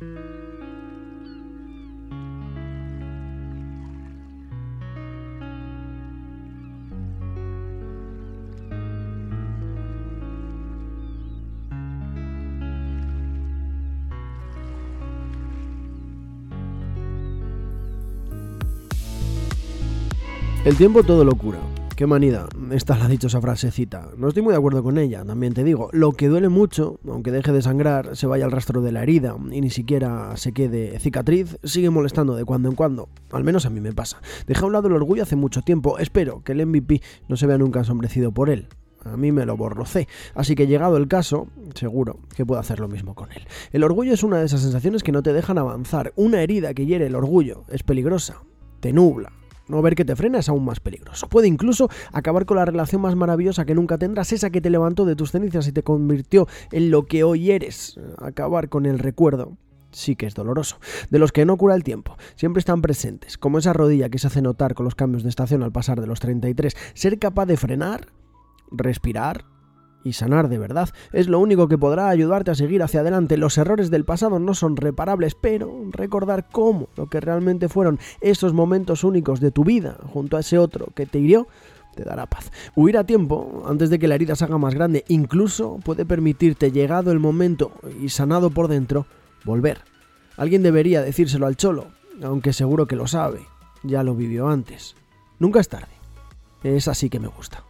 El tiempo todo lo cura. Qué manida, esta la ha dicho esa frasecita. No estoy muy de acuerdo con ella, también te digo. Lo que duele mucho, aunque deje de sangrar, se vaya al rastro de la herida y ni siquiera se quede cicatriz, sigue molestando de cuando en cuando. Al menos a mí me pasa. Deja a un lado el orgullo hace mucho tiempo. Espero que el MVP no se vea nunca ensombrecido por él. A mí me lo borrocé, así que llegado el caso, seguro que puedo hacer lo mismo con él. El orgullo es una de esas sensaciones que no te dejan avanzar. Una herida que hiere el orgullo es peligrosa, te nubla, no ver que te frena es aún más peligroso. Puede incluso acabar con la relación más maravillosa que nunca tendrás, esa que te levantó de tus cenizas y te convirtió en lo que hoy eres. Acabar con el recuerdo sí que es doloroso. De los que no cura el tiempo, siempre están presentes, como esa rodilla que se hace notar con los cambios de estación al pasar de los 33. Ser capaz de frenar, respirar, y sanar de verdad. Es lo único que podrá ayudarte a seguir hacia adelante. Los errores del pasado no son reparables, pero recordar cómo lo que realmente fueron esos momentos únicos de tu vida junto a ese otro que te hirió te dará paz. Huir a tiempo, antes de que la herida se haga más grande, incluso puede permitirte, llegado el momento y sanado por dentro, volver. Alguien debería decírselo al cholo, aunque seguro que lo sabe, ya lo vivió antes. Nunca es tarde. Es así que me gusta.